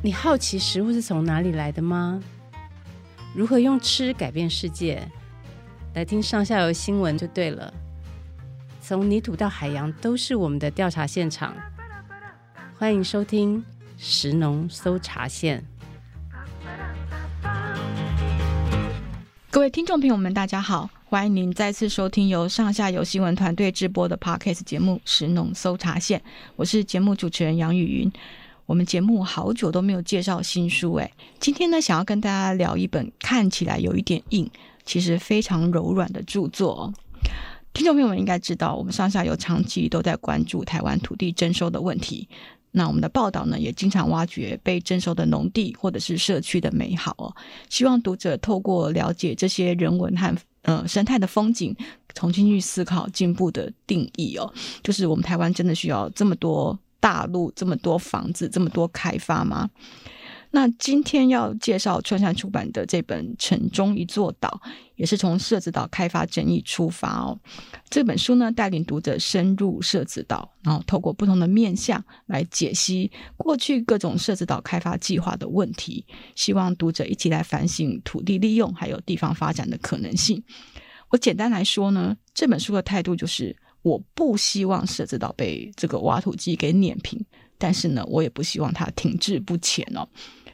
你好奇食物是从哪里来的吗？如何用吃改变世界？来听上下游新闻就对了。从泥土到海洋，都是我们的调查现场。欢迎收听食农搜查线。各位听众朋友们，大家好，欢迎您再次收听由上下游新闻团队制播的 Podcast 节目《食农搜查线》，我是节目主持人杨雨芸。我们节目好久都没有介绍新书，哎，今天呢，想要跟大家聊一本看起来有一点硬，其实非常柔软的著作哦。听众朋友们应该知道，我们上下游长期都在关注台湾土地征收的问题。那我们的报道呢，也经常挖掘被征收的农地或者是社区的美好哦。希望读者透过了解这些人文和呃生态的风景，重新去思考进步的定义哦。就是我们台湾真的需要这么多。大陆这么多房子，这么多开发吗？那今天要介绍春山出版的这本《城中一座岛》，也是从社子岛开发争议出发哦。这本书呢，带领读者深入社子岛，然后透过不同的面向来解析过去各种社子岛开发计划的问题，希望读者一起来反省土地利用还有地方发展的可能性。我简单来说呢，这本书的态度就是。我不希望设置岛被这个挖土机给碾平，但是呢，我也不希望它停滞不前哦。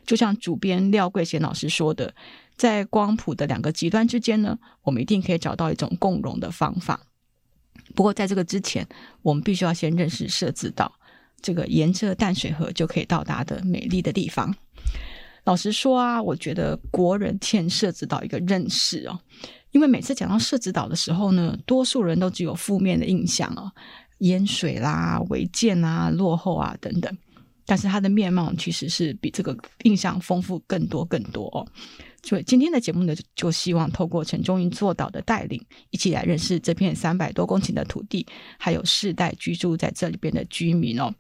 就像主编廖桂贤老师说的，在光谱的两个极端之间呢，我们一定可以找到一种共融的方法。不过在这个之前，我们必须要先认识设置岛这个沿着淡水河就可以到达的美丽的地方。老实说啊，我觉得国人欠设置岛一个认识哦。因为每次讲到社子岛的时候呢，多数人都只有负面的印象哦，淹水啦、违建啊、落后啊等等。但是它的面貌其实是比这个印象丰富更多更多哦。所以今天的节目呢，就希望透过城中一座岛的带领，一起来认识这片三百多公顷的土地，还有世代居住在这里边的居民哦。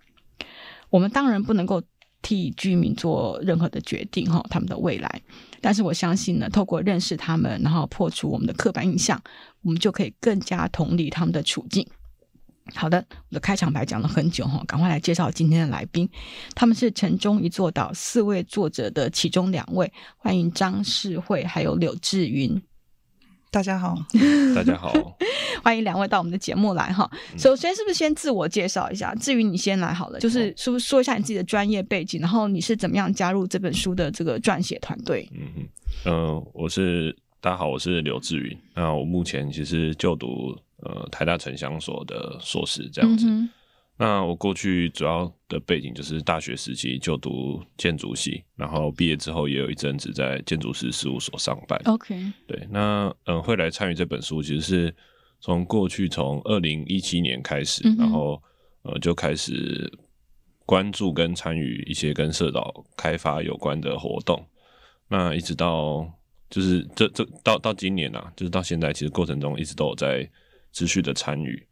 我们当然不能够。替居民做任何的决定哈，他们的未来。但是我相信呢，透过认识他们，然后破除我们的刻板印象，我们就可以更加同理他们的处境。好的，我的开场白讲了很久哈，赶快来介绍今天的来宾。他们是城中一座岛四位作者的其中两位，欢迎张世慧还有柳志云。大家好，大家好，欢迎两位到我们的节目来哈。首先，是不是先自我介绍一下？至于你先来好了，就是是不是说一下你自己的专业背景，然后你是怎么样加入这本书的这个撰写团队？嗯嗯，呃，我是大家好，我是刘志云。那我目前其实就读呃台大城乡所的硕士这样子。嗯那我过去主要的背景就是大学时期就读建筑系，然后毕业之后也有一阵子在建筑师事务所上班。OK，对，那嗯、呃，会来参与这本书，其实是从过去从二零一七年开始，嗯、然后呃就开始关注跟参与一些跟社岛开发有关的活动。那一直到就是这这到到今年啊，就是到现在，其实过程中一直都有在持续的参与。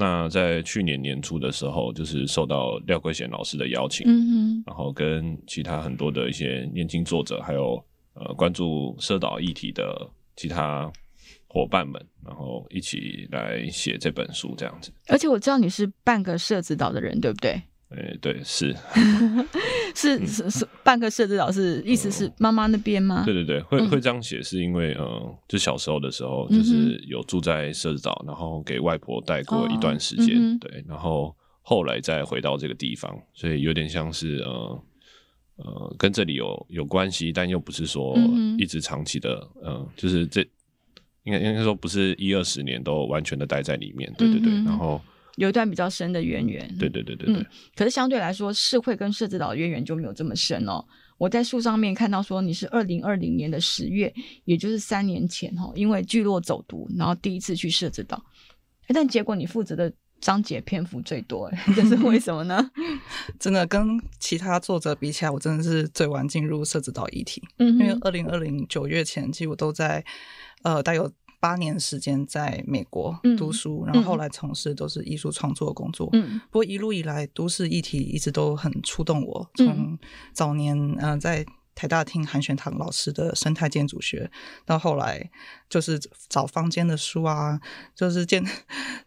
那在去年年初的时候，就是受到廖桂贤老师的邀请，嗯哼，然后跟其他很多的一些年轻作者，还有呃关注社岛议题的其他伙伴们，然后一起来写这本书这样子。而且我知道你是半个社子岛的人，对不对？诶、欸，对，是 是是是半个社子岛，是意思是妈妈那边吗？对对对，会会这样写，是因为嗯，就小时候的时候，就是有住在社子岛，然后给外婆带过一段时间，哦、对，然后后来再回到这个地方，所以有点像是呃呃，跟这里有有关系，但又不是说一直长期的，嗯、呃，就是这应该应该说不是一二十年都完全的待在里面，对对对，然后。有一段比较深的渊源，对对对对对。嗯，可是相对来说，社会跟社子岛的渊源就没有这么深哦。我在书上面看到说，你是二零二零年的十月，也就是三年前哈，因为聚落走读，然后第一次去社子岛，但结果你负责的章节篇幅最多，这是为什么呢？真的跟其他作者比起来，我真的是最晚进入社子岛议题，嗯，因为二零二零九月前，其实我都在呃带有。八年时间在美国读书，嗯、然后后来从事都是艺术创作的工作。嗯，不过一路以来，都市议题一直都很触动我。从早年嗯、呃、在台大听韩玄堂老师的生态建筑学，到后来就是找坊间的书啊，就是建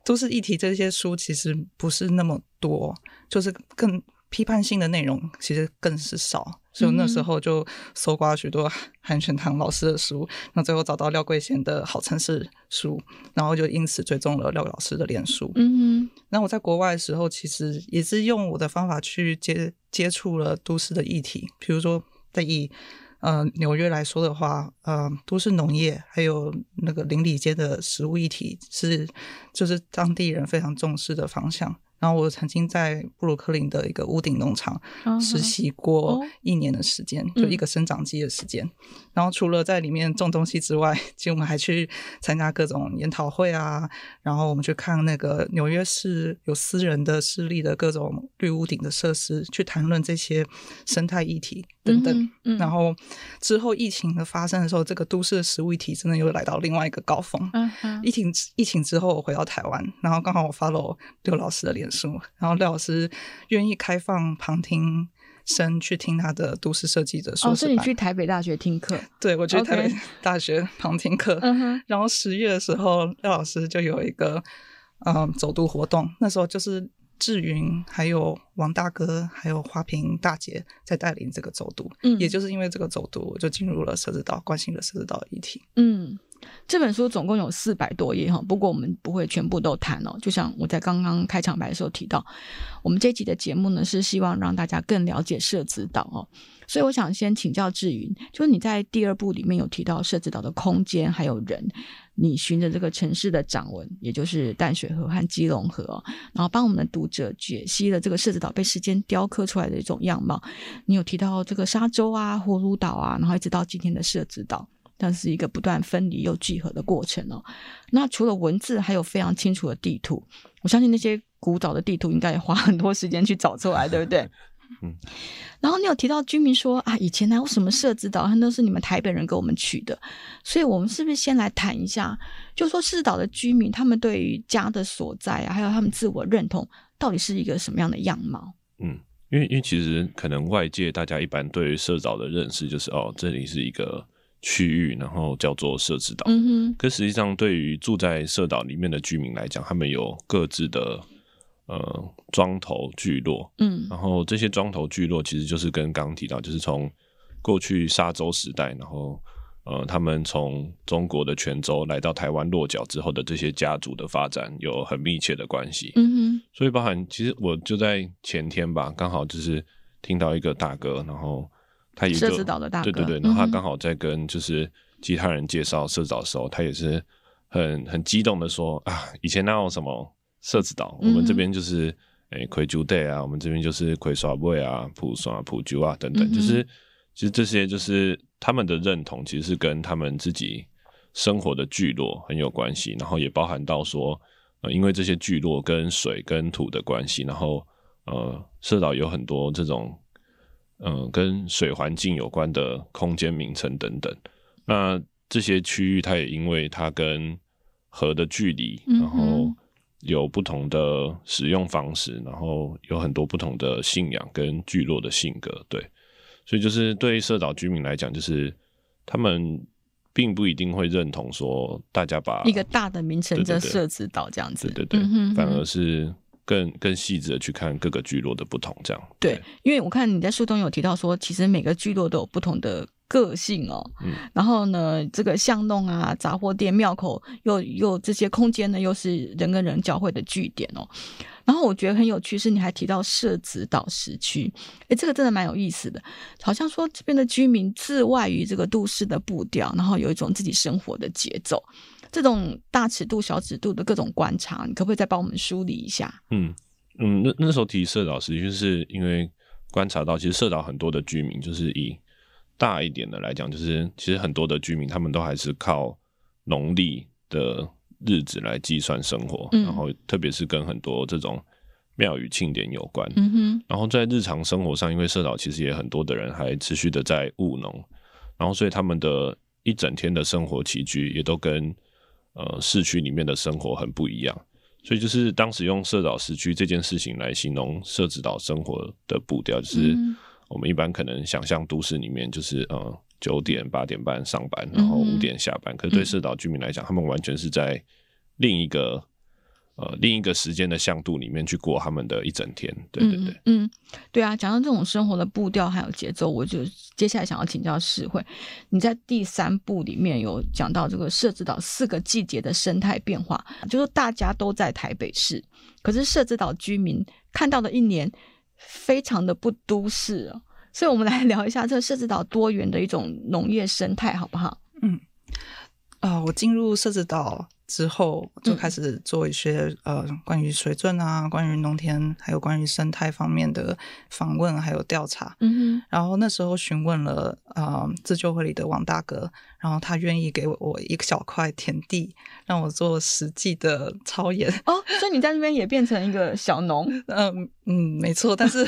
都市议题这些书其实不是那么多，就是更批判性的内容其实更是少，所以那时候就搜刮许多 韩全堂老师的书，那最后找到廖桂贤的好城市书，然后就因此追踪了廖老师的脸书。嗯哼，那我在国外的时候，其实也是用我的方法去接接触了都市的议题，比如说在以呃纽约来说的话，呃都市农业还有那个邻里间的食物议题是就是当地人非常重视的方向。然后我曾经在布鲁克林的一个屋顶农场实习过一年的时间，uh -huh. 就一个生长季的时间。Uh. 然后除了在里面种东西之外，其实我们还去参加各种研讨会啊。然后我们去看那个纽约市有私人的势力的各种绿屋顶的设施，去谈论这些生态议题等等。Uh. 然后之后疫情的发生的时候，这个都市的食物议题真的又来到另外一个高峰。Uh -huh. 疫情疫情之后，我回到台湾，然后刚好我 follow 刘老师的脸。然后廖老师愿意开放旁听生去听他的都市设计的硕士班。哦，是你去台北大学听课？对，我去台北大学旁听课。Okay. 然后十月的时候，廖老师就有一个嗯走读活动，那时候就是志云、还有王大哥、还有花瓶大姐在带领这个走读。嗯，也就是因为这个走读，我就进入了社子岛，关心了社子岛的议题。嗯。这本书总共有四百多页哈，不过我们不会全部都谈哦。就像我在刚刚开场白的时候提到，我们这集的节目呢是希望让大家更了解社子岛哦。所以我想先请教志云，就是你在第二部里面有提到社子岛的空间还有人，你循着这个城市的掌纹，也就是淡水河和基隆河，然后帮我们的读者解析了这个社子岛被时间雕刻出来的一种样貌。你有提到这个沙洲啊、葫芦岛啊，然后一直到今天的社子岛。但是一个不断分离又聚合的过程哦。那除了文字，还有非常清楚的地图。我相信那些古早的地图应该也花很多时间去找出来，对不对？嗯。然后你有提到居民说啊，以前哪有什么社子岛，都是你们台北人给我们取的。所以，我们是不是先来谈一下，就说市岛的居民，他们对于家的所在啊，还有他们自我认同，到底是一个什么样的样貌？嗯，因为因为其实可能外界大家一般对于社子岛的认识就是哦，这里是一个。区域，然后叫做社子岛。嗯哼。可实际上，对于住在社岛里面的居民来讲，他们有各自的呃庄头聚落。嗯。然后这些庄头聚落，其实就是跟刚刚提到，就是从过去沙洲时代，然后呃，他们从中国的泉州来到台湾落脚之后的这些家族的发展，有很密切的关系。嗯哼。所以，包含其实我就在前天吧，刚好就是听到一个大哥，然后。他也就社子岛的大哥，对对对，然后他刚好在跟就是其他人介绍社子岛的时候，嗯、他也是很很激动的说啊，以前那有什么社子岛，嗯，我们这边就是诶魁州带啊，我们这边就是魁耍尾啊、普耍普酒啊等等，嗯，就是其实这些就是他们的认同，其实是跟他们自己生活的聚落很有关系，然后也包含到说，呃，因为这些聚落跟水跟土的关系，然后呃，社岛有很多这种。嗯，跟水环境有关的空间名称等等，那这些区域它也因为它跟河的距离，然后有不同的使用方式，然后有很多不同的信仰跟聚落的性格，对，所以就是对社岛居民来讲，就是他们并不一定会认同说大家把一个大的名称叫社子岛这样子，对对对，对对对，反而是。更更细致的去看各个聚落的不同，这样对，对，因为我看你在书中有提到说，其实每个聚落都有不同的个性哦。嗯，然后呢，这个巷弄啊、杂货店、庙口，又又这些空间呢，又是人跟人交汇的据点哦。然后我觉得很有趣，是你还提到社子岛时区，诶，这个真的蛮有意思的，好像说这边的居民自外于这个都市的步调，然后有一种自己生活的节奏。这种大尺度、小尺度的各种观察，你可不可以再帮我们梳理一下？嗯嗯，那那时候提社岛，实际就是因为观察到，其实社岛很多的居民，就是以大一点的来讲，就是其实很多的居民，他们都还是靠农历的日子来计算生活，嗯、然后特别是跟很多这种庙宇庆典有关。嗯哼，然后在日常生活上，因为社岛其实也很多的人还持续的在务农，然后所以他们的一整天的生活起居也都跟呃，市区里面的生活很不一样，所以就是当时用社岛市区这件事情来形容社子岛生活的步调，就是我们一般可能想象都市里面就是呃九点八点半上班，然后五点下班。可是对社岛居民来讲，他们完全是在另一个呃，另一个时间的向度里面去过他们的一整天，对对对，嗯，嗯对啊，讲到这种生活的步调还有节奏，我就接下来想要请教世慧，你在第三部里面有讲到这个社子岛四个季节的生态变化，就是大家都在台北市，可是社子岛居民看到的一年非常的不都市哦，所以我们来聊一下这个社子岛多元的一种农业生态，好不好？嗯，啊、呃，我进入社子岛。之后就开始做一些、嗯、呃关于水圳啊、关于农田还有关于生态方面的访问还有调查。嗯哼。然后那时候询问了呃自救会里的王大哥，然后他愿意给我一小块田地，让我做实际的操演。哦，所以你在那边也变成一个小农？嗯 嗯，没错。但是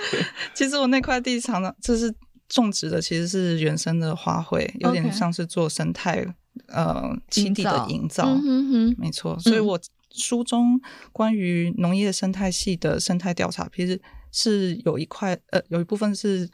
其实我那块地常常就是种植的，其实是原生的花卉，有点像是做生态。呃，基地的营造，嗯、哼哼没错。所以我书中关于农业生态系的生态调查，其实是有一块，呃，有一部分是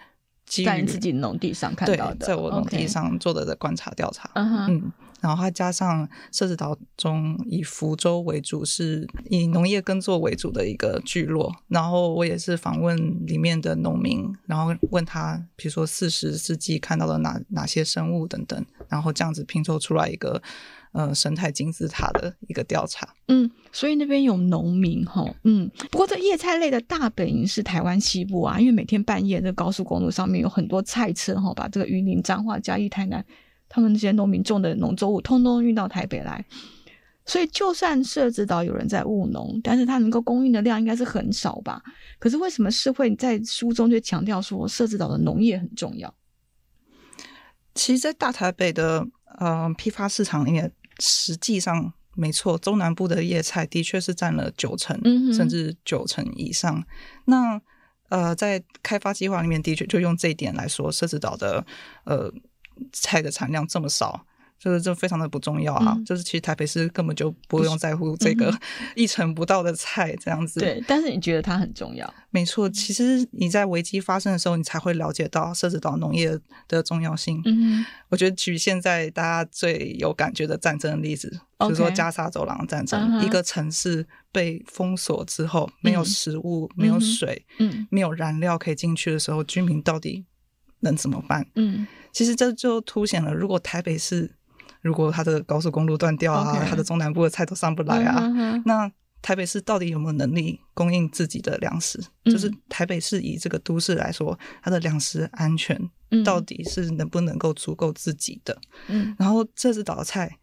基于在你自己农地上看到的，在我农地上做的的观察调查。嗯。然后它加上社子岛中以福州为主，是以农业耕作为主的一个聚落。然后我也是访问里面的农民，然后问他，比如说四十世纪看到了哪哪些生物等等，然后这样子拼凑出来一个呃生态金字塔的一个调查。嗯，所以那边有农民哈，嗯，不过这叶菜类的大本营是台湾西部啊，因为每天半夜这高速公路上面有很多菜车哈，把这个云林、彰化、嘉义、台南。他们那些农民种的农作物，通通运到台北来，所以就算社子岛有人在务农，但是他能够供应的量应该是很少吧？可是为什么世慧在书中就强调说社子岛的农业很重要？其实，在大台北的呃批发市场里面，实际上没错，中南部的叶菜的确是占了九成，嗯、甚至九成以上。那呃，在开发计划里面，的确就用这一点来说，社子岛的呃。菜的产量这么少，就是这非常的不重要啊！嗯、就是其实台北市根本就不用在乎这个 一成不到的菜这样子。对，但是你觉得它很重要？没错，其实你在危机发生的时候，你才会了解到涉及到农业的重要性。嗯，我觉得举现在大家最有感觉的战争的例子，比如说加沙走廊战争.一个城市被封锁之后，没有食物、嗯、没有水、嗯，没有燃料可以进去的时候，居民到底能怎么办？嗯。其实这就凸显了，如果台北市如果它的高速公路断掉啊.它的中南部的菜都上不来啊，uh huh. 那台北市到底有没有能力供应自己的粮食？嗯、就是台北市以这个都市来说，它的粮食安全到底是能不能够足够自己的？嗯，然后这是岛菜，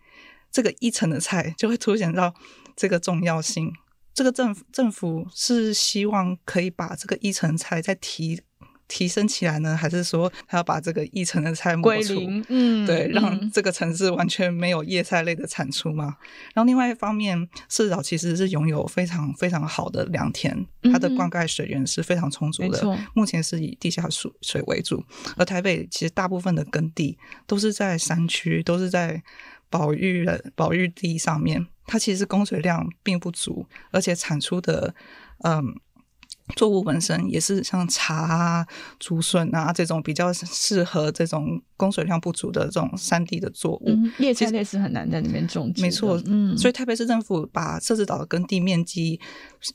这个一层的菜就会凸显到这个重要性。这个政府政府是希望可以把这个一层菜再提。提升起来呢，还是说他要把这个一层的菜抹除？嗯，对，让这个城市完全没有叶菜类的产出嘛。嗯、然后另外一方面，社子岛其实是拥有非常非常好的良田，它的灌溉水源是非常充足的。嗯、目前是以地下水水为主，而台北其实大部分的耕地都是在山区，都是在保育的保育地上面，它其实供水量并不足，而且产出的嗯。作物本身也是像茶啊、竹笋啊这种比较适合这种供水量不足的这种山地的作物。叶菜类是很难在那边种植。没错，嗯，所以台北市政府把设置岛的耕地面积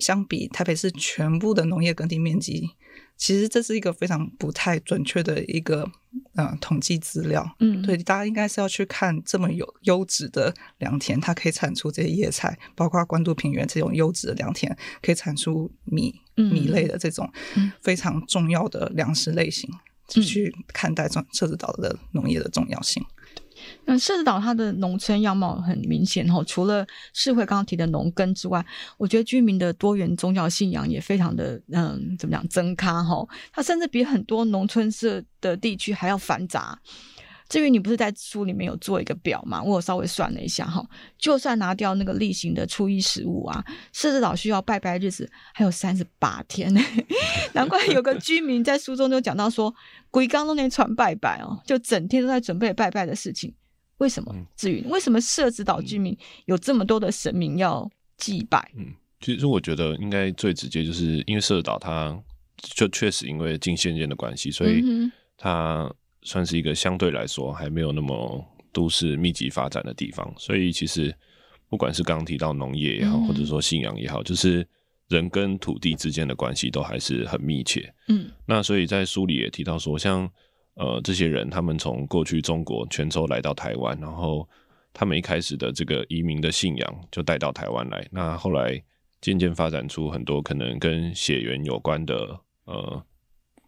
相比台北市全部的农业耕地面积。其实这是一个非常不太准确的一个呃统计资料，嗯，对，大家应该是要去看这么有优质的良田，它可以产出这些叶菜，包括关渡平原这种优质的良田，可以产出米米类的这种非常重要的粮食类型，嗯、去看待这这子岛的农业的重要性。那社子岛它的农村样貌很明显哈，除了世会刚刚提的农耕之外，我觉得居民的多元宗教信仰也非常的嗯，怎么讲增咖哈，它甚至比很多农村社的地区还要繁杂。至于你不是在书里面有做一个表吗？我有稍微算了一下哈，就算拿掉那个例行的初一十五啊，社子岛需要拜拜日子还有三十八天呢，难怪有个居民在书中就讲到说，鬼刚都那传拜拜哦，就整天都在准备拜拜的事情。为什么？至于为什么社子岛居民有这么多的神明要祭拜？嗯，其实我觉得应该最直接就是因为社子岛它就确实因为近县间的关系，所以它。算是一个相对来说还没有那么都市密集发展的地方，所以其实不管是刚刚提到农业也好，或者说信仰也好，就是人跟土地之间的关系都还是很密切。嗯，那所以在书里也提到说，像呃这些人，他们从过去中国泉州来到台湾，然后他们一开始的这个移民的信仰就带到台湾来，那后来渐渐发展出很多可能跟血缘有关的呃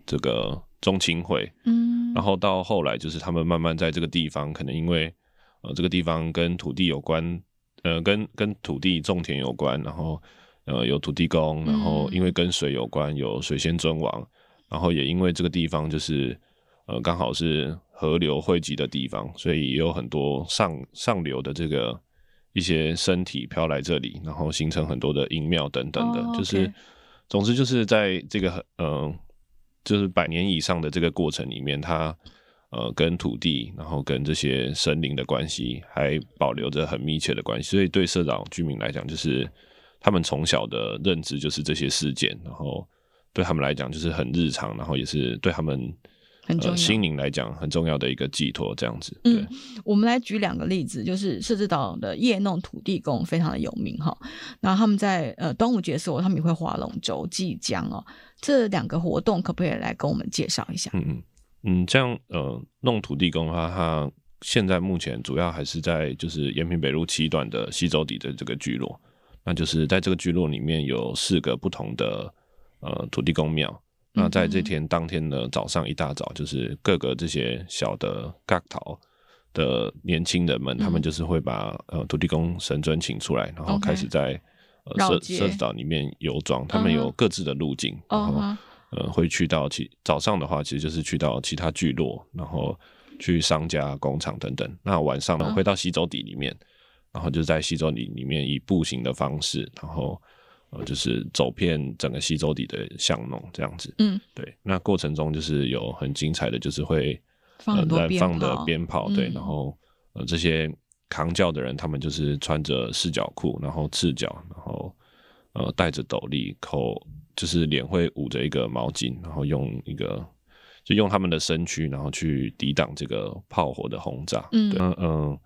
这个宗亲会。嗯，然后到后来就是他们慢慢在这个地方，可能因为呃这个地方跟土地有关。呃，跟跟土地种田有关，然后呃有土地公，然后因为跟水有关，有水仙尊王，然后也因为这个地方就是呃刚好是河流汇集的地方，所以也有很多上上流的这个一些身体飘来这里，然后形成很多的阴庙等等的，oh. 就是总之就是在这个嗯、呃、就是百年以上的这个过程里面，它。呃，跟土地，然后跟这些森林的关系还保留着很密切的关系，所以对社长居民来讲，就是他们从小的认知就是这些事件，然后对他们来讲就是很日常，然后也是对他们很重要、呃、心灵来讲很重要的一个寄托，这样子。对。嗯，我们来举两个例子，就是设置岛的夜弄土地公非常的有名哈，然后他们在呃端午节的时候，他们也会划龙舟、祭江哦，这两个活动可不可以来跟我们介绍一下？嗯嗯。嗯，这样呃，弄土地公的话，它现在目前主要还是在就是延平北路七段的西洲底的这个聚落，那就是在这个聚落里面有四个不同的呃土地公庙。那在这天当天的早上一大早，就是各个这些小的角头的年轻人们，他们就是会把呃土地公神尊请出来，然后开始在呃社社子岛里面游庄，他们有各自的路径，然后。呃，会去到其早上的话，其实就是去到其他聚落，然后去商家、工厂等等。那晚上呢，会到西洲底里面，然后就在西洲底里面以步行的方式，然后呃，就是走遍整个西周底的巷弄这样子。嗯，对。那过程中就是有很精彩的，就是会放燃放的鞭炮，对，然后呃这些扛轿的人，他们就是穿着四角裤，然后赤脚，然后呃戴着斗笠，口。就是脸会捂着一个毛巾，然后用一个就用他们的身躯，然后去抵挡这个炮火的轰炸。嗯嗯嗯呃，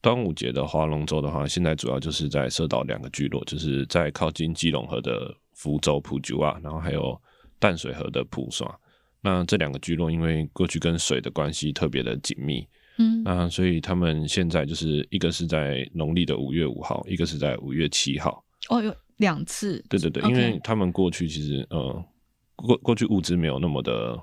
端午节的划龙舟的话，现在主要就是在社岛两个聚落，就是在靠近基隆河的福州普吉瓦，然后还有淡水河的普耍。那这两个聚落因为过去跟水的关系特别的紧密，嗯，那所以他们现在就是一个是在农历的五月五号，一个是在五月七号。哦有。两次，对对对，因为他们过去其实，呃，过过去物资没有那么的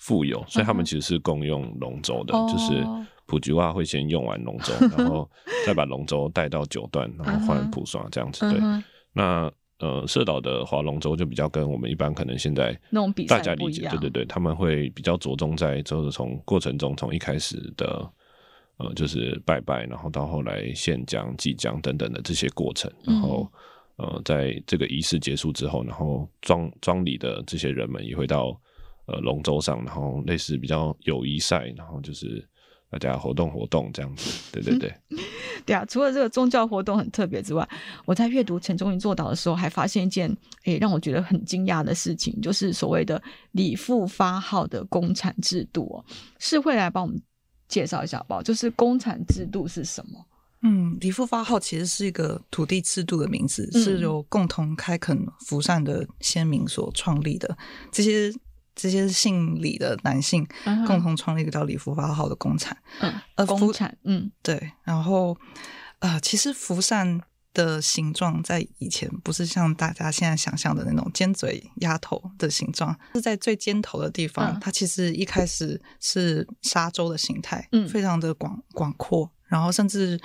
富有，所以他们其实是共用龙舟的，就是普吉话会先用完龙舟，然后再把龙舟带到九段，然后换普刷这样子。对，那呃，社岛的划龙舟就比较跟我们一般可能现在大家理解，对对对，他们会比较着重在就是从过程中从一开始的呃，就是拜拜，然后到后来献江、祭江等等的这些过程，然后。呃，在这个仪式结束之后，然后庄庄里的这些人们也会到呃龙舟上，然后类似比较友谊赛，然后就是大家活动活动这样子。对对对，对啊。除了这个宗教活动很特别之外，我在阅读陈忠云作导的时候，还发现一件诶让我觉得很惊讶的事情，就是所谓的李富发号的公产制度哦，是会来帮我们介绍一下好不好？就是公产制度是什么？嗯，李富发号其实是一个土地制度的名字，嗯、是由共同开垦福善的先民所创立的。这些这些姓李的男性共同创立一个叫李福发号的工厂。嗯，呃，公产，嗯，对。然后，呃，其实福善的形状在以前不是像大家现在想象的那种尖嘴鸭头的形状，是在最尖头的地方。嗯、它其实一开始是沙洲的形态，嗯，非常的广广阔。然后甚至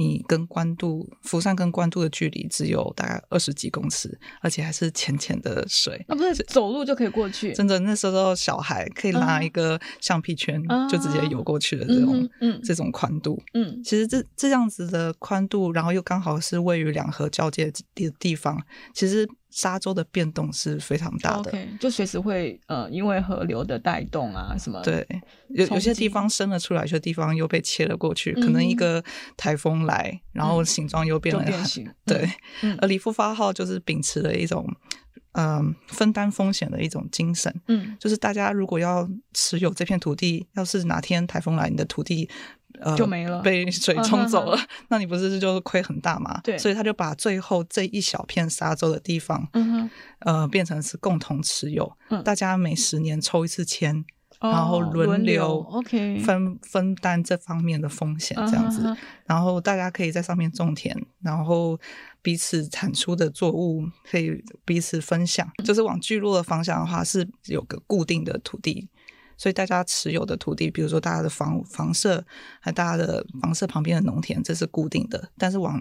你跟关渡福善跟关渡的距离只有大概二十几公尺，而且还是浅浅的水，那、啊、不是走路就可以过去？真的，那时候小孩可以拉一个橡皮圈就直接游过去的这种，嗯，嗯这种宽度，嗯，其实这这样子的宽度，然后又刚好是位于两河交界的地方，其实。沙洲的变动是非常大的，okay, 就随时会呃，因为河流的带动啊什么，对，有有些地方伸了出来，有些地方又被切了过去，嗯、可能一个台风来，然后形状又变了，变 形。对，嗯、而李富发号就是秉持了一种。嗯、呃，分担风险的一种精神，嗯，就是大家如果要持有这片土地，要是哪天台风来，你的土地呃就没了，被水冲走了，那你不是就亏很大吗？对，所以他就把最后这一小片沙洲的地方，嗯哼，呃，变成是共同持有，嗯，大家每十年抽一次签。然后轮流，OK，分分担这方面的风险，这样子。然后大家可以在上面种田，然后彼此产出的作物可以彼此分享。就是往聚落的方向的话，是有个固定的土地，所以大家持有的土地，比如说大家的房房舍，还大家的房舍旁边的农田，这是固定的。但是往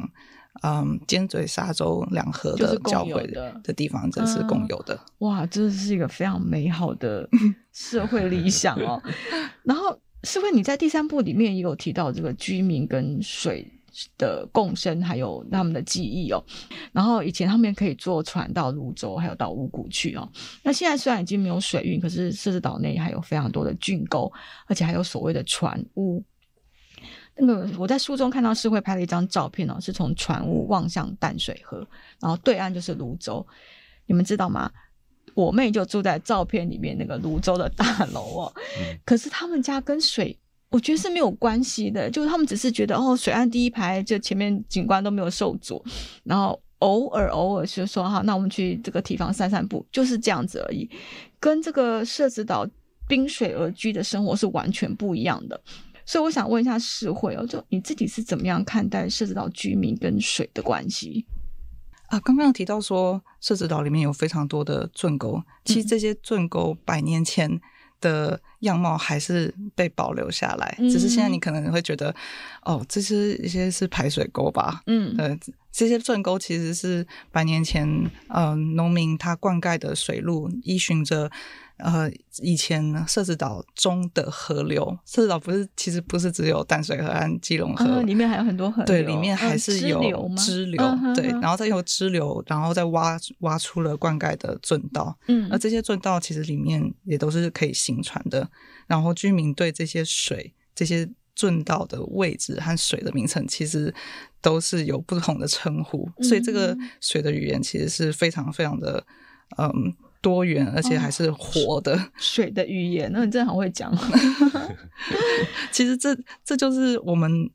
嗯，尖嘴沙洲两河的交汇的的地方，这是共有的。嗯、哇，这是一个非常美好的社会理想哦。然后，诗慧你在第三部里面也有提到这个居民跟水的共生，还有他们的记忆哦。然后以前他们可以坐船到泸州，还有到五谷去哦。那现在虽然已经没有水运，可是社子岛内还有非常多的郡沟，而且还有所谓的船屋。那个我在书中看到是会拍了一张照片哦，是从船屋望向淡水河，然后对岸就是泸州。你们知道吗？我妹就住在照片里面那个泸州的大楼哦。可是他们家跟水，我觉得是没有关系的，就是他们只是觉得哦，水岸第一排就前面景观都没有受阻，然后偶尔偶尔就说哈，那我们去这个地方散散步，就是这样子而已，跟这个社子岛滨水而居的生活是完全不一样的。所以我想问一下世会哦，就你自己是怎么样看待社子岛居民跟水的关系啊？刚刚提到说社子岛里面有非常多的圳沟，其实这些圳沟百年前的样貌还是被保留下来，嗯、只是现在你可能会觉得哦，这是一些是排水沟吧？嗯，呃，这些圳沟其实是百年前呃农民他灌溉的水路，依循着。呃，以前呢，社子岛中的河流，社子岛不是其实不是只有淡水河和基隆河，嗯，里面还有很多河流，对，里面还是有支流，嗯、对，然后再有支流，然后再挖挖出了灌溉的圳道，嗯，而这些圳道其实里面也都是可以行船的，然后居民对这些水、这些圳道的位置和水的名称，其实都是有不同的称呼，所以这个水的语言其实是非常非常的，嗯。多元，而且还是活的、哦、水的语言。那你真的很会讲。其实这这就是我们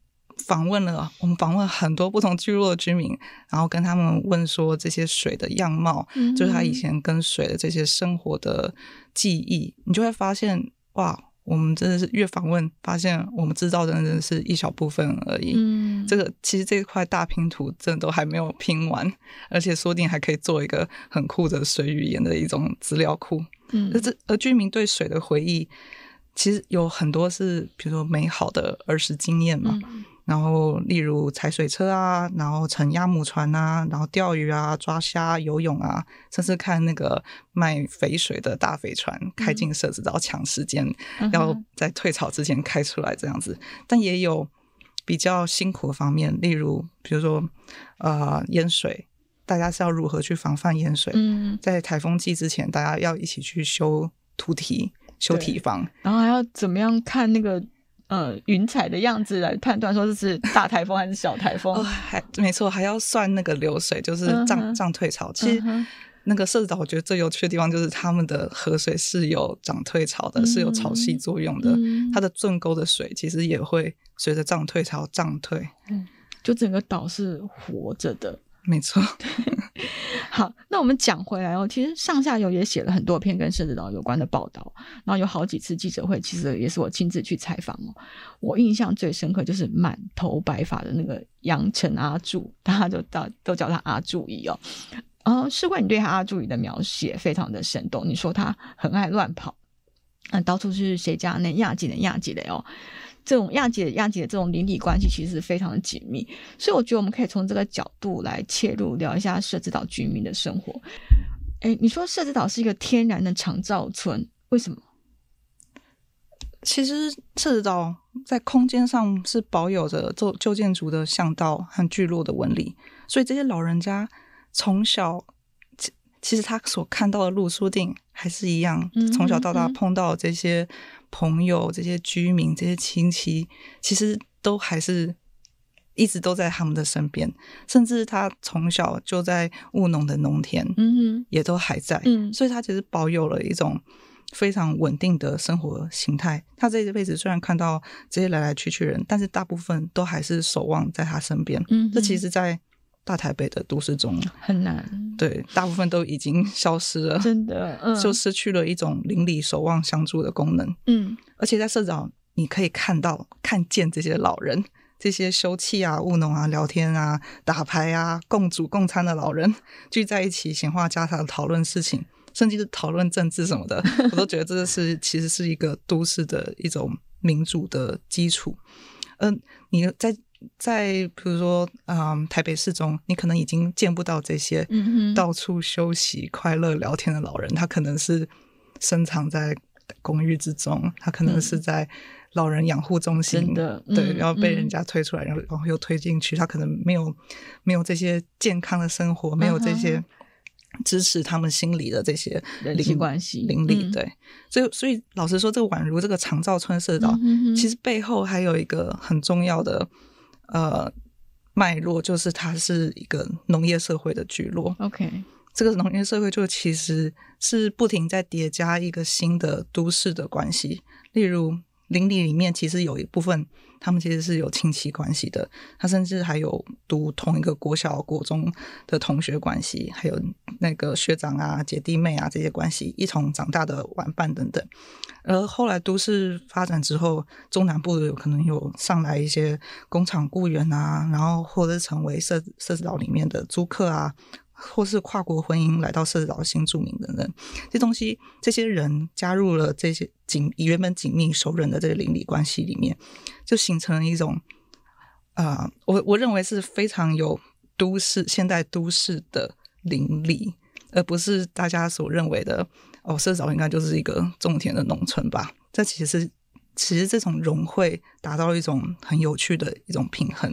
访问了，我们访问很多不同聚落的居民，然后跟他们问说这些水的样貌，嗯、就是他以前跟水的这些生活的记忆，你就会发现哇。我们真的是越访问，发现我们知道的真的是一小部分而已。嗯，这个其实这块大拼图真的都还没有拼完，而且说不定还可以做一个很酷的水语言的一种资料库。嗯，而这而居民对水的回忆，其实有很多是，比如说美好的儿时经验嘛。嗯然后，例如踩水车啊，然后乘鸭母船啊，然后钓鱼啊、抓虾、游泳啊，甚至看那个卖肥水的大肥船开进社子岛抢时间，嗯、要在退潮之前开出来这样子。但也有比较辛苦的方面，例如，比如说，呃，淹水，大家是要如何去防范淹水？嗯，在台风季之前，大家要一起去修土堤、修堤防，然后还要怎么样看那个？呃，云彩的样子来判断说这是大台风还是小台风，哦、还没错，还要算那个流水，就是涨涨退潮。其实那个社子岛，我觉得最有趣的地方就是他们的河水是有涨退潮的，嗯、是有潮汐作用的。嗯、它的圳沟的水其实也会随着涨退潮涨退，嗯，就整个岛是活着的。没错，好，那我们讲回来哦。其实上下游也写了很多篇跟社子岛有关的报道，然后有好几次记者会，其实也是我亲自去采访哦。我印象最深刻就是满头白发的那个杨晨阿柱，大家都叫都叫他阿柱姨哦。然后诗慧，你对他阿柱姨的描写非常的生动，你说他很爱乱跑，嗯，到处是谁家那亚几的亚几的哦。这种亚姐亚姐的这种邻里关系其实是非常的紧密，所以我觉得我们可以从这个角度来切入聊一下社子岛居民的生活。哎，你说社子岛是一个天然的长照村，为什么？其实社子岛在空间上是保有着旧旧建筑的巷道和聚落的纹理，所以这些老人家从小其其实他所看到的路，说不定还是一样，嗯、从小到大碰到这些。朋友、这些居民、这些亲戚，其实都还是一直都在他们的身边，甚至他从小就在务农的农田，嗯哼，也都还在，嗯，所以他其实保有了一种非常稳定的生活形态。他这一辈子虽然看到这些来来去去人，但是大部分都还是守望在他身边。嗯，这其实，在大台北的都市中很难。对，大部分都已经消失了，真的，嗯，就失去了一种邻里守望相助的功能。嗯，而且在社长，你可以看到、看见这些老人。这些休憩啊、务农啊、聊天啊、打牌啊、共煮共餐的老人 聚在一起闲话家常讨论事情，甚至是讨论政治什么的，我都觉得这是其实是一个都市的一种民主的基础。嗯、呃，你在在比如说啊、呃，台北市中，你可能已经见不到这些到处休息、快乐聊天的老人，他可能是深藏在公寓之中，他可能是在。老人养护中心的，嗯、对，然后被人家推出来，然后然后又推进去，他可能没有没有这些健康的生活，没有这些支持他们心理的这些人际关系邻里，对，所以所以老实说，这个宛如这个长照村社岛，其实背后还有一个很重要的呃脉络，就是它是一个农业社会的聚落。OK，这个农业社会就其实是不停在叠加一个新的都市的关系，例如。邻里里面其实有一部分，他们其实是有亲戚关系的。他甚至还有读同一个国小、国中的同学关系，还有那个学长啊、姐弟妹啊这些关系，一同长大的玩伴等等。而后来都市发展之后，中南部有可能有上来一些工厂雇员啊，然后或者成为社社子岛里面的租客啊。或是跨国婚姻来到社子岛新住民等等，这东西，这些人加入了这些紧原本紧密熟人的这个邻里关系里面，就形成了一种啊、我我认为是非常有都市现代都市的邻里，而不是大家所认为的哦，社子岛应该就是一个种田的农村吧？这其实其实这种融汇达到一种很有趣的一种平衡，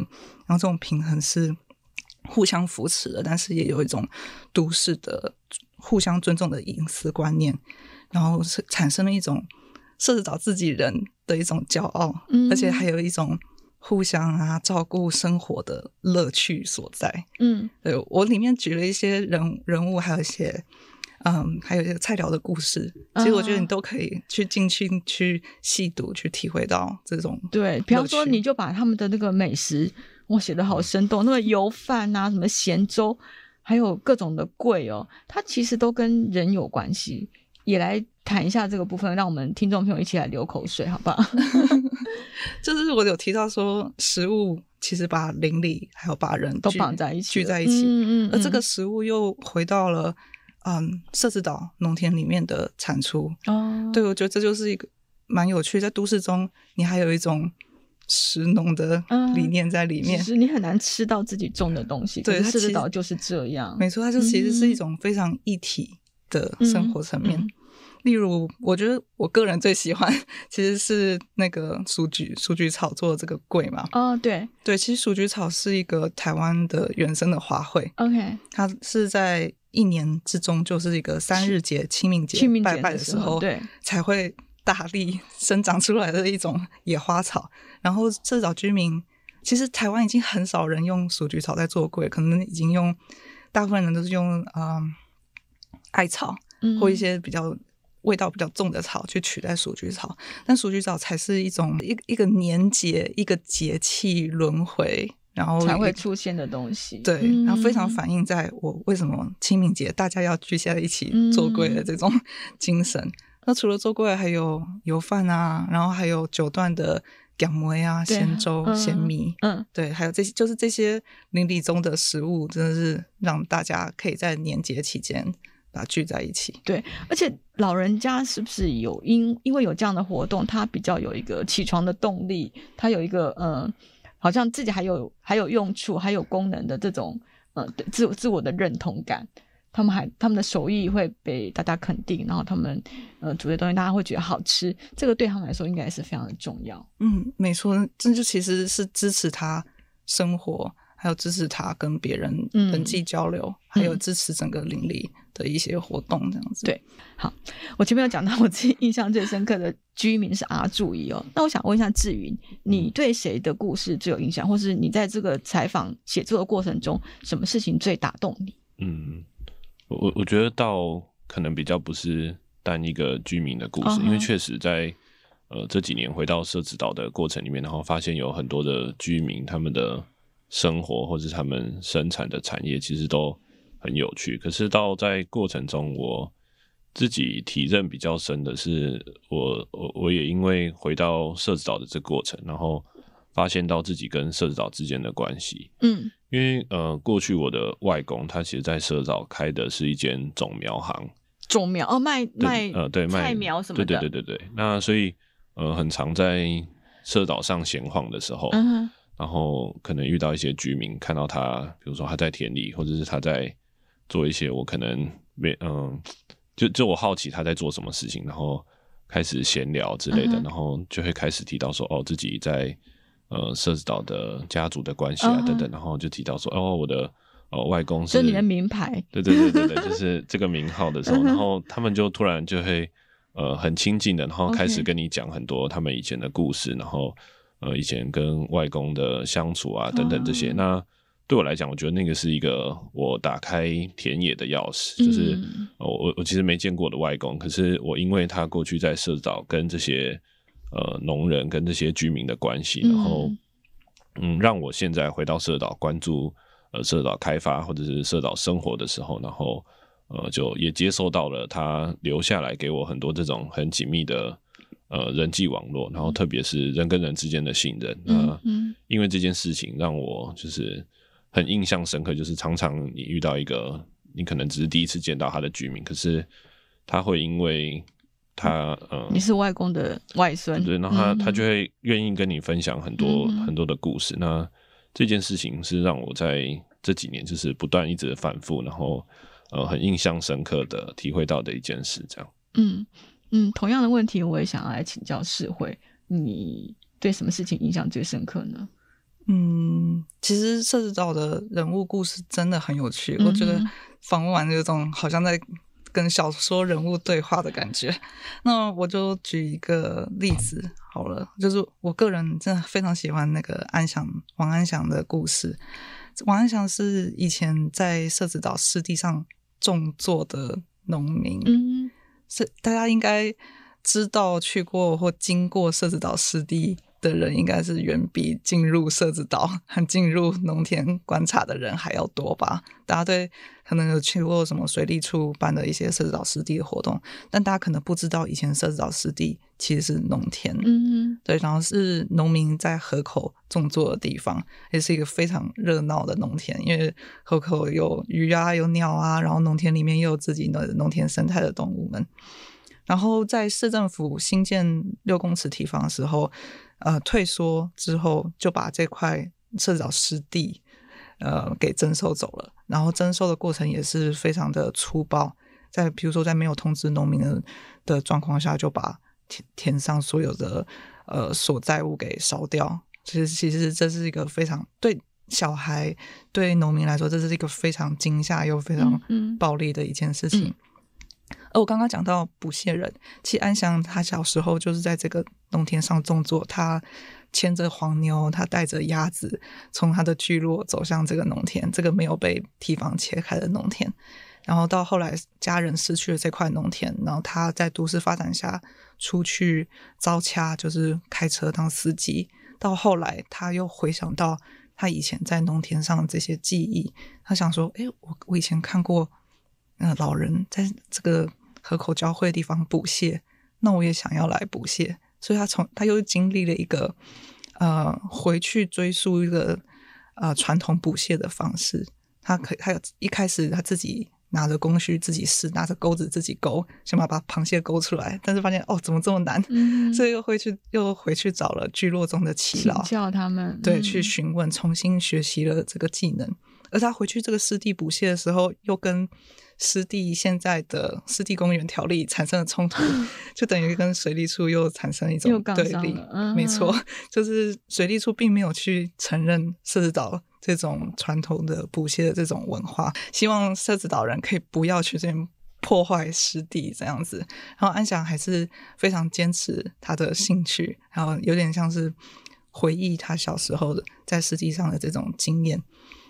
然后这种平衡是。互相扶持的，但是也有一种都市的互相尊重的隐私观念，然后是产生了一种设置找自己人的一种骄傲，嗯、而且还有一种互相啊照顾生活的乐趣所在。嗯，对，我里面举了一些人人物，还有一些嗯，还有一些菜鸟的故事，其实我觉得你都可以去进去去细读，去体会到这种。对，比方说，你就把他们的那个美食。我写的好生动，那个油饭啊，什么咸粥，还有各种的贵哦，它其实都跟人有关系。也来谈一下这个部分，让我们听众朋友一起来流口水，好不好？就是我有提到说，食物其实把邻里还有把人都绑在一起，聚在一起。嗯嗯，而这个食物又回到了嗯社子岛农田里面的产出。哦，对，我觉得这就是一个蛮有趣，在都市中，你还有一种。食农的理念在里面，其实你很难吃到自己种的东西。对，社子岛就是这样。没错，它就其实是一种非常一体的生活层面。嗯嗯、例如，我觉得我个人最喜欢 其实是那个鼠菊鼠菊草做的这个粿嘛。哦，对对，其实鼠菊草是一个台湾的原生的花卉。OK，它是在一年之中就是一个三日节清明节拜拜的时候，对才会。大力生长出来的一种野花草，然后社子岛居民其实台湾已经很少人用鼠菊草在做柜，可能已经用大部分人都是用嗯艾草或一些比较味道比较重的草去取代鼠菊草，但鼠菊草才是一种一一个年节一个节气轮回，然后才会出现的东西。对，然后非常反映在我为什么清明节大家要聚在一起做粿的这种精神。那除了做粿，还有油饭啊，然后还有九段的姜梅啊、咸粥、咸米，嗯，对，还有这些，就是这些邻里中的食物，真的是让大家可以在年节期间把它聚在一起。对，而且老人家是不是有因因为有这样的活动，他比较有一个起床的动力，他有一个嗯，好像自己还有还有用处、还有功能的这种嗯，自自我的认同感。他们还他们的手艺会被大家肯定，然后他们呃煮的东西大家会觉得好吃，这个对他们来说应该是非常的重要。嗯，没错，这就其实是支持他生活，还有支持他跟别人人际交流，嗯、还有支持整个邻里的一些活动这样子。对，好，我前面有讲到我自己印象最深刻的居民是阿柱姨哦，那我想问一下志云，你对谁的故事最有印象，或是你在这个采访写作的过程中，什么事情最打动你？嗯。我我觉得倒可能比较不是单一个居民的故事，哦、因为确实在呃这几年回到社子岛的过程里面，然后发现有很多的居民他们的生活或者他们生产的产业其实都很有趣。可是到在过程中，我自己体认比较深的是我，我我我也因为回到社子岛的这个过程，然后发现到自己跟社子岛之间的关系。嗯，因为呃，过去我的外公他其实在社子岛开的是一间种苗行。种苗哦，卖卖呃对卖菜苗什么的，对对对对对。那所以呃，很常在社岛上闲晃的时候，嗯，然后可能遇到一些居民，看到他，比如说他在田里，或者是他在做一些我可能没嗯、呃，就就我好奇他在做什么事情，然后开始闲聊之类的，嗯、然后就会开始提到说哦，自己在呃社子岛的家族的关系啊、嗯、等等，然后就提到说哦，我的。哦，外公是，就你的名牌，对对对对对，就 是这个名号的时候，然后他们就突然就会呃很亲近的，然后开始跟你讲很多他们以前的故事，然后呃以前跟外公的相处啊等等这些。那对我来讲，我觉得那个是一个我打开田野的钥匙，就是我我其实没见过我的外公，可是我因为他过去在社岛跟这些呃农人跟这些居民的关系，然后嗯让我现在回到社岛关注。呃，社岛开发或者是社岛生活的时候，然后呃，就也接收到了他留下来给我很多这种很紧密的呃人际网络，然后特别是人跟人之间的信任。那因为这件事情让我就是很印象深刻，就是常常你遇到一个你可能只是第一次见到他的居民，可是他会因为他呃你是外公的外孙，对，然后他他就会愿意跟你分享很多很多的故事。那这件事情是让我在这几年就是不断一直反复，然后呃很印象深刻的体会到的一件事，这样。嗯嗯，同样的问题我也想要来请教世辉，你对什么事情印象最深刻呢？嗯，其实社子岛的人物故事真的很有趣，嗯、我觉得访问完就有种好像在跟小说人物对话的感觉。那我就举一个例子好了，就是我个人真的非常喜欢那个安祥王安祥的故事。王安祥是以前在社子岛湿地上种作的农民，嗯，是大家应该知道去过或经过社子岛湿地的人应该是远比进入社子岛 和进入农田观察的人还要多吧？大家对可能有去过什么水利处办的一些社子岛湿地的活动，但大家可能不知道以前社子岛湿地其实是农田，嗯，对，然后是农民在河口种作的地方，也是一个非常热闹的农田，因为河口有鱼啊，有鸟啊，然后农田里面也有自己的农田生态的动物们。然后在市政府新建六公尺堤防的时候，呃，退缩之后就把这块社子岛湿地，呃，给征收走了。然后征收的过程也是非常的粗暴，在比如说在没有通知农民的的状况下，就把田田上所有的呃所在物给烧掉。其实，其实这是一个非常对小孩、对农民来说，这是一个非常惊吓又非常暴力的一件事情。嗯嗯而我刚刚讲到捕蟹人，其实安祥他小时候就是在这个农田上种作，他牵着黄牛，他带着鸭子，从他的聚落走向这个农田，这个没有被堤防切开的农田。然后到后来家人失去了这块农田，然后他在都市发展下出去招掐，就是开车当司机。到后来他又回想到他以前在农田上的这些记忆，他想说：“哎，我我以前看过。”老人在这个河口交汇的地方捕蟹，那我也想要来捕蟹，所以他从他又经历了一个呃回去追溯一个呃传统捕蟹的方式，他可他有一开始他自己拿着工具自己试，拿着钩子自己勾，想把把螃蟹勾出来，但是发现哦怎么这么难，嗯、所以又回去又回去找了聚落中的耆老，请教他们，对，嗯、去询问，重新学习了这个技能，而他回去这个湿地捕蟹的时候，又跟湿地现在的湿地公园条例产生了冲突，就等于跟水利处又产生一种对立。嗯、没错，就是水利处并没有去承认社子岛这种传统的捕蟹的这种文化，希望社子岛人可以不要去这边破坏湿地这样子。然后安祥还是非常坚持他的兴趣，然后有点像是回忆他小时候的在湿地上的这种经验。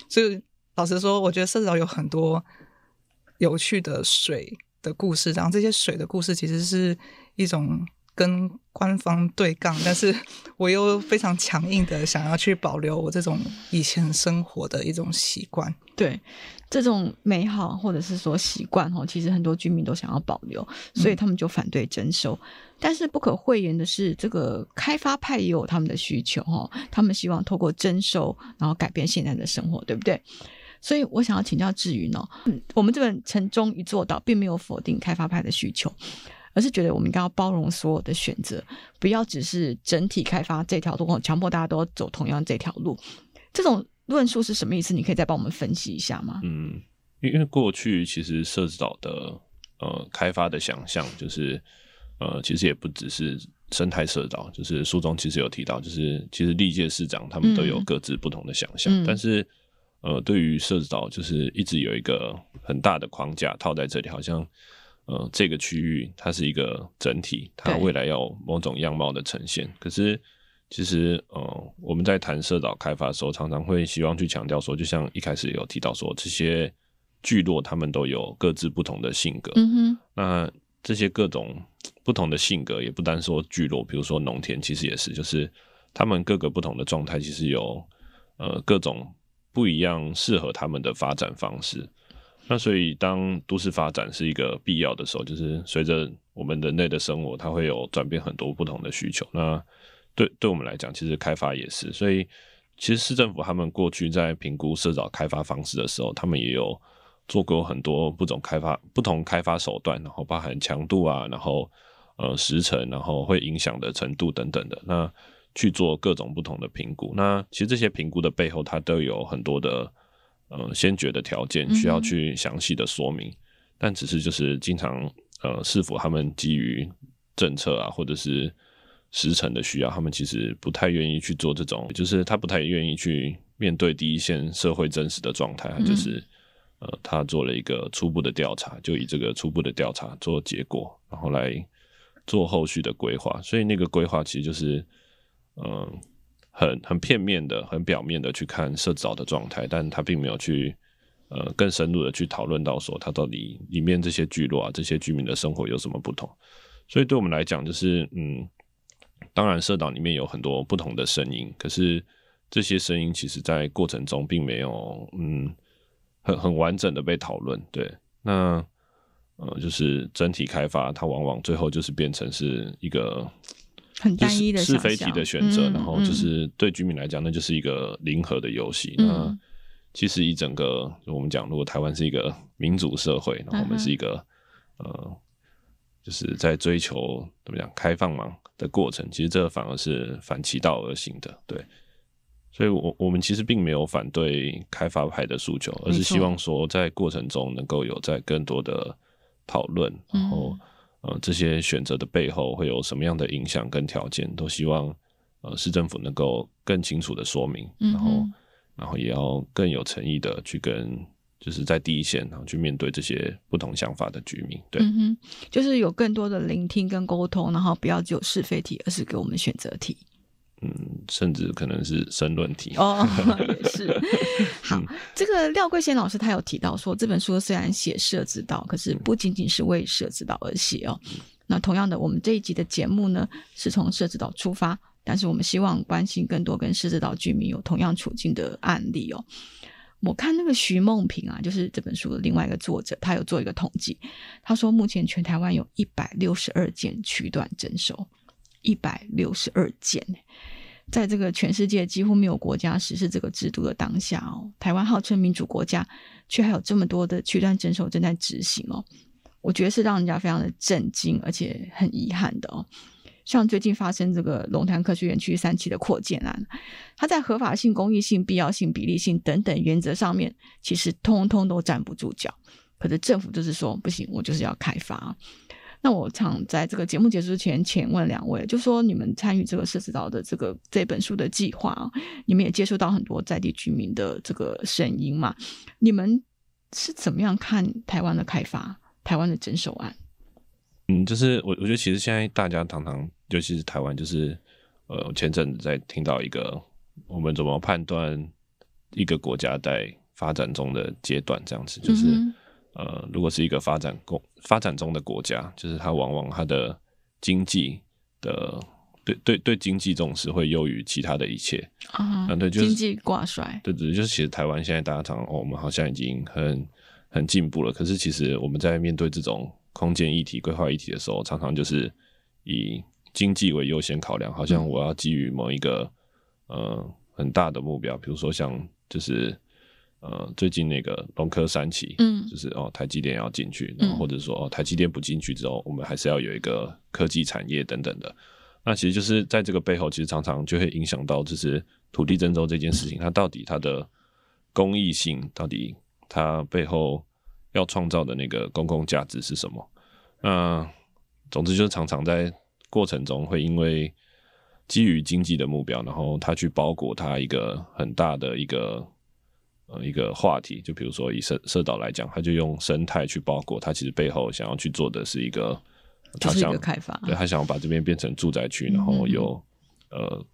所以老实说，我觉得社子岛有很多。有趣的水的故事，然后这些水的故事其实是一种跟官方对杠，但是我又非常强硬的想要去保留我这种以前生活的一种习惯。对，这种美好或者是说习惯哈，其实很多居民都想要保留，所以他们就反对征收。嗯、但是不可讳言的是，这个开发派也有他们的需求哈，他们希望透过征收，然后改变现在的生活，对不对？所以我想要请教志云哦，我们这本《城中一座岛》并没有否定开发派的需求，而是觉得我们应该要包容所有的选择，不要只是整体开发这条路，强迫大家都要走同样这条路。这种论述是什么意思？你可以再帮我们分析一下吗？嗯，因为过去其实社子岛的呃开发的想象，就是呃其实也不只是生态社岛，就是书中其实有提到，就是其实历届市长他们都有各自不同的想象，嗯、但是。呃，对于社子岛，就是一直有一个很大的框架套在这里，好像呃，这个区域它是一个整体，它未来要有某种样貌的呈现。可是，其实呃，我们在谈社岛开发的时候，常常会希望去强调说，就像一开始有提到说，这些聚落他们都有各自不同的性格。嗯哼。那这些各种不同的性格，也不单说聚落，比如说农田，其实也是，就是他们各个不同的状态，其实有呃各种。不一样适合他们的发展方式，那所以当都市发展是一个必要的时候，就是随着我们人类的生活，它会有转变很多不同的需求。那对对我们来讲，其实开发也是。所以其实市政府他们过去在评估社找开发方式的时候，他们也有做过很多不同开发不同开发手段，然后包含强度啊，然后呃时程，然后会影响的程度等等的。那去做各种不同的评估，那其实这些评估的背后，它都有很多的呃先决的条件需要去详细的说明，嗯、但只是就是经常呃是否他们基于政策啊或者是时程的需要，他们其实不太愿意去做这种，就是他不太愿意去面对第一线社会真实的状态，嗯、就是呃他做了一个初步的调查，就以这个初步的调查做结果，然后来做后续的规划，所以那个规划其实就是。嗯，很很片面的、很表面的去看社子岛的状态，但他并没有去呃更深入的去讨论到说，他到底里面这些聚落啊、这些居民的生活有什么不同。所以对我们来讲，就是嗯，当然社岛里面有很多不同的声音，可是这些声音其实在过程中并没有嗯很很完整的被讨论。对，那呃就是整体开发，它往往最后就是变成是一个。很单一的是非题的选择，嗯、然后就是对居民来讲，那就是一个零和的游戏。嗯、那其实一整个我们讲，如果台湾是一个民主社会，然后我们是一个、嗯、呃，就是在追求怎么讲开放嘛的过程，其实这反而是反其道而行的。对，所以我我们其实并没有反对开发派的诉求，而是希望说在过程中能够有在更多的讨论，然后。呃，这些选择的背后会有什么样的影响跟条件，都希望呃市政府能够更清楚的说明，然后、然后也要更有诚意的去跟就是在第一线，然后去面对这些不同想法的居民，对，嗯、就是有更多的聆听跟沟通，然后不要只有是非题，而是给我们选择题。嗯，甚至可能是申论题哦，也是。好，嗯、这个廖桂贤老师他有提到说，这本书虽然写社子岛，可是不仅仅是为社子岛而写哦。嗯、那同样的，我们这一集的节目呢，是从社子岛出发，但是我们希望关心更多跟社子岛居民有同样处境的案例哦。我看那个徐梦平啊，就是这本书的另外一个作者，他有做一个统计，他说目前全台湾有一百六十二件区段征收。一百六十二件，在这个全世界几乎没有国家实施这个制度的当下哦，台湾号称民主国家，却还有这么多的区段征收正在执行哦，我觉得是让人家非常的震惊，而且很遗憾的哦。像最近发生这个龙潭科学园区三期的扩建案，它在合法性、公益性、必要性、比例性等等原则上面，其实通通都站不住脚，可是政府就是说不行，我就是要开发。那我想在这个节目结束之前，请问两位，就说你们参与这个社子岛的这个这本书的计划，你们也接触到很多在地居民的这个声音嘛？你们是怎么样看台湾的开发、台湾的征收案？嗯，就是我我觉得其实现在大家常常，尤其是台湾，就是呃前阵子在听到一个我们怎么判断一个国家在发展中的阶段这样子，就是。嗯呃，如果是一个发展国发展中的国家，就是它往往它的经济的对对对经济重视会优于其他的一切啊，嗯，对，就是经济挂帅，对对，就是其实台湾现在大家常哦，我们好像已经很很进步了，可是其实我们在面对这种空间议题、规划议题的时候，常常就是以经济为优先考量，好像我要基于某一个呃很大的目标，比如说像就是。呃，最近那个龙科三期，嗯，就是哦，台积电要进去，然后或者说哦，台积电不进去之后，我们还是要有一个科技产业等等的。那其实就是在这个背后，其实常常就会影响到，就是土地征收这件事情，它到底它的公益性，到底它背后要创造的那个公共价值是什么？那总之就是常常在过程中会因为基于经济的目标，然后它去包裹它一个很大的一个。呃，一个话题，就比如说以社社岛来讲，他就用生态去包裹，他其实背后想要去做的是一个，他想开发，对他想要把这边变成住宅区，然后有呃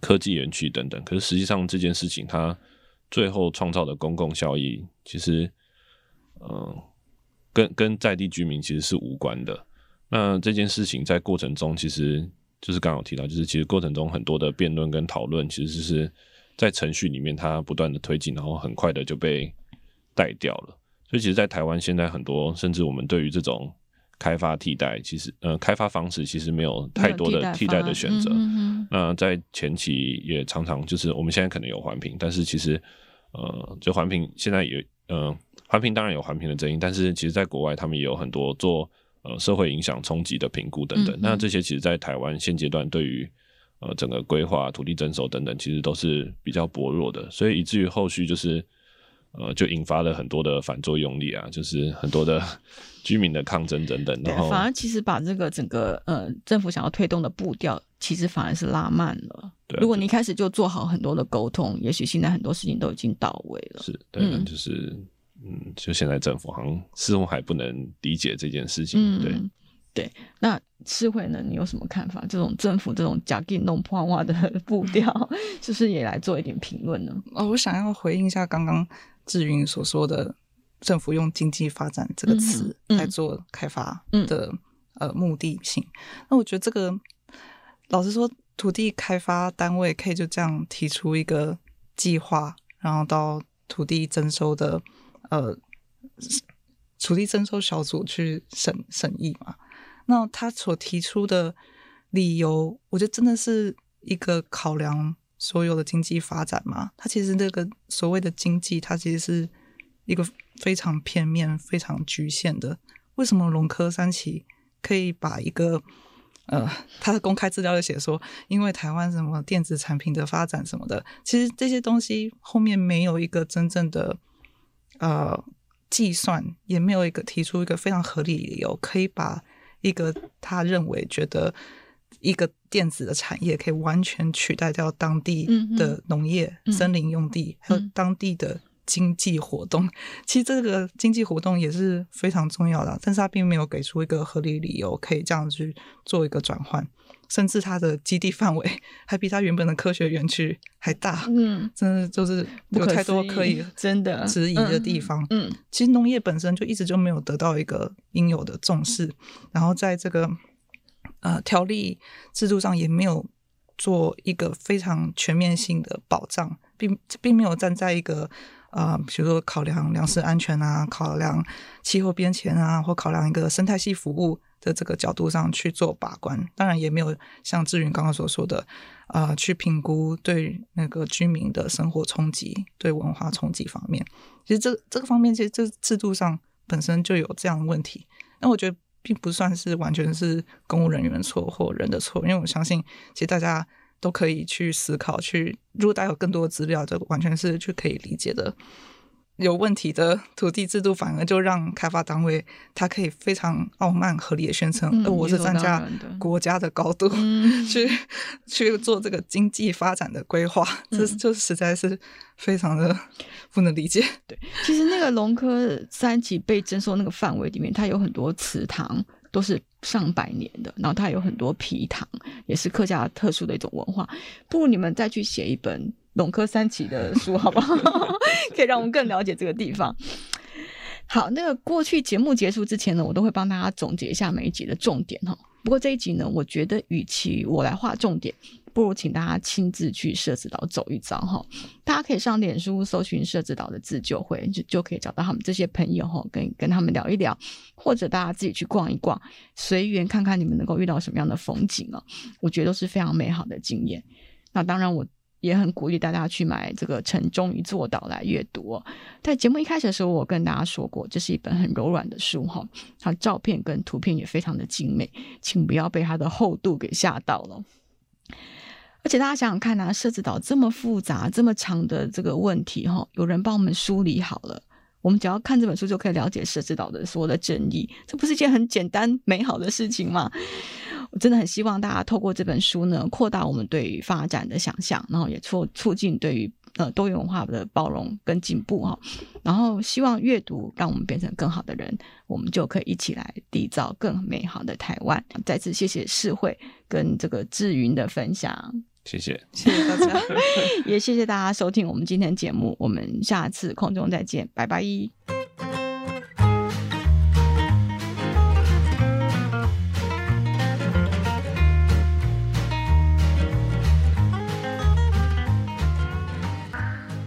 科技园区等等。可是实际上这件事情，它最后创造的公共效益，其实嗯，跟跟在地居民其实是无关的。那这件事情在过程中，其实就是刚刚有提到，就是其实过程中很多的辩论跟讨论，其实是。在程序里面，它不断的推进，然后很快的就被带掉了。所以，其实，在台湾现在很多，甚至我们对于这种开发替代，其实，呃，开发方式其实没有太多的替代的选择。嗯、那在前期也常常就是，我们现在可能有环评，但是其实，呃，就环评现在也，呃，环评当然有环评的争议，但是其实，在国外他们也有很多做呃社会影响冲击的评估等等。嗯、那这些其实，在台湾现阶段对于呃，整个规划、土地征收等等，其实都是比较薄弱的，所以以至于后续就是，呃，就引发了很多的反作用力啊，就是很多的 居民的抗争等等。然后反而其实把这个整个呃政府想要推动的步调，其实反而是拉慢了。对，如果你一开始就做好很多的沟通，也许现在很多事情都已经到位了。是，对，嗯、就是嗯，就现在政府好像似乎还不能理解这件事情，嗯、对。对，那诗慧呢？你有什么看法？这种政府这种假给弄破话的 步调，是不是也来做一点评论呢？哦，我想要回应一下刚刚志云所说的，政府用经济发展这个词来做开发的、嗯嗯、呃目的性。那我觉得这个，老实说，土地开发单位可以就这样提出一个计划，然后到土地征收的呃土地征收小组去审审议嘛。那他所提出的理由，我觉得真的是一个考量所有的经济发展嘛？他其实那个所谓的经济，它其实是一个非常片面、非常局限的。为什么龙科三期可以把一个呃，他的公开资料就写说，因为台湾什么电子产品的发展什么的，其实这些东西后面没有一个真正的呃计算，也没有一个提出一个非常合理理由可以把。一个他认为觉得一个电子的产业可以完全取代掉当地的农业、嗯、森林用地，还有当地的经济活动。其实这个经济活动也是非常重要的，但是他并没有给出一个合理理由可以这样去做一个转换。甚至它的基地范围还比它原本的科学园区还大，嗯，真的就是有太多可以真的质疑的地方。嗯，嗯，其实农业本身就一直就没有得到一个应有的重视，然后在这个呃条例制度上也没有做一个非常全面性的保障，并并没有站在一个呃比如说考量粮食安全啊，考量气候变迁啊，或考量一个生态系服务。的这个角度上去做把关，当然也没有像志云刚刚所说的，啊、呃，去评估对那个居民的生活冲击、对文化冲击方面。其实这这个方面，其实这制度上本身就有这样的问题。那我觉得并不算是完全是公务人员错或人的错，因为我相信，其实大家都可以去思考，去如果大家有更多的资料，这完全是去可以理解的。有问题的土地制度，反而就让开发单位他可以非常傲慢、合理的宣称，呃、嗯，我是站在国家的高度、嗯、去去做这个经济发展的规划，这、嗯、就实在是非常的不能理解。对，其实那个龙科三期被征收那个范围里面，它有很多祠堂，都是上百年的，然后它有很多皮塘，也是客家特殊的一种文化。不如你们再去写一本。龙科三期的书好不好？可以让我们更了解这个地方。好，那个过去节目结束之前呢，我都会帮大家总结一下每一集的重点哈。不过这一集呢，我觉得与其我来画重点，不如请大家亲自去社子岛走一遭哈。大家可以上脸书搜寻社子岛的自救会，就就可以找到他们这些朋友哈，跟跟他们聊一聊，或者大家自己去逛一逛，随缘看看你们能够遇到什么样的风景哦。我觉得都是非常美好的经验。那当然我。也很鼓励大家去买这个《城中一座岛》来阅读哦。在节目一开始的时候，我跟大家说过，这是一本很柔软的书哈，它照片跟图片也非常的精美，请不要被它的厚度给吓到了。而且大家想想看啊，设置岛这么复杂、这么长的这个问题哈，有人帮我们梳理好了，我们只要看这本书就可以了解设置岛的所有的争议，这不是一件很简单美好的事情吗？我真的很希望大家透过这本书呢，扩大我们对于发展的想象，然后也促促进对于呃多元文化的包容跟进步哈。然后希望阅读让我们变成更好的人，我们就可以一起来缔造更美好的台湾。再次谢谢世慧跟这个志云的分享，谢谢，谢谢大家，也谢谢大家收听我们今天节目，我们下次空中再见，拜拜。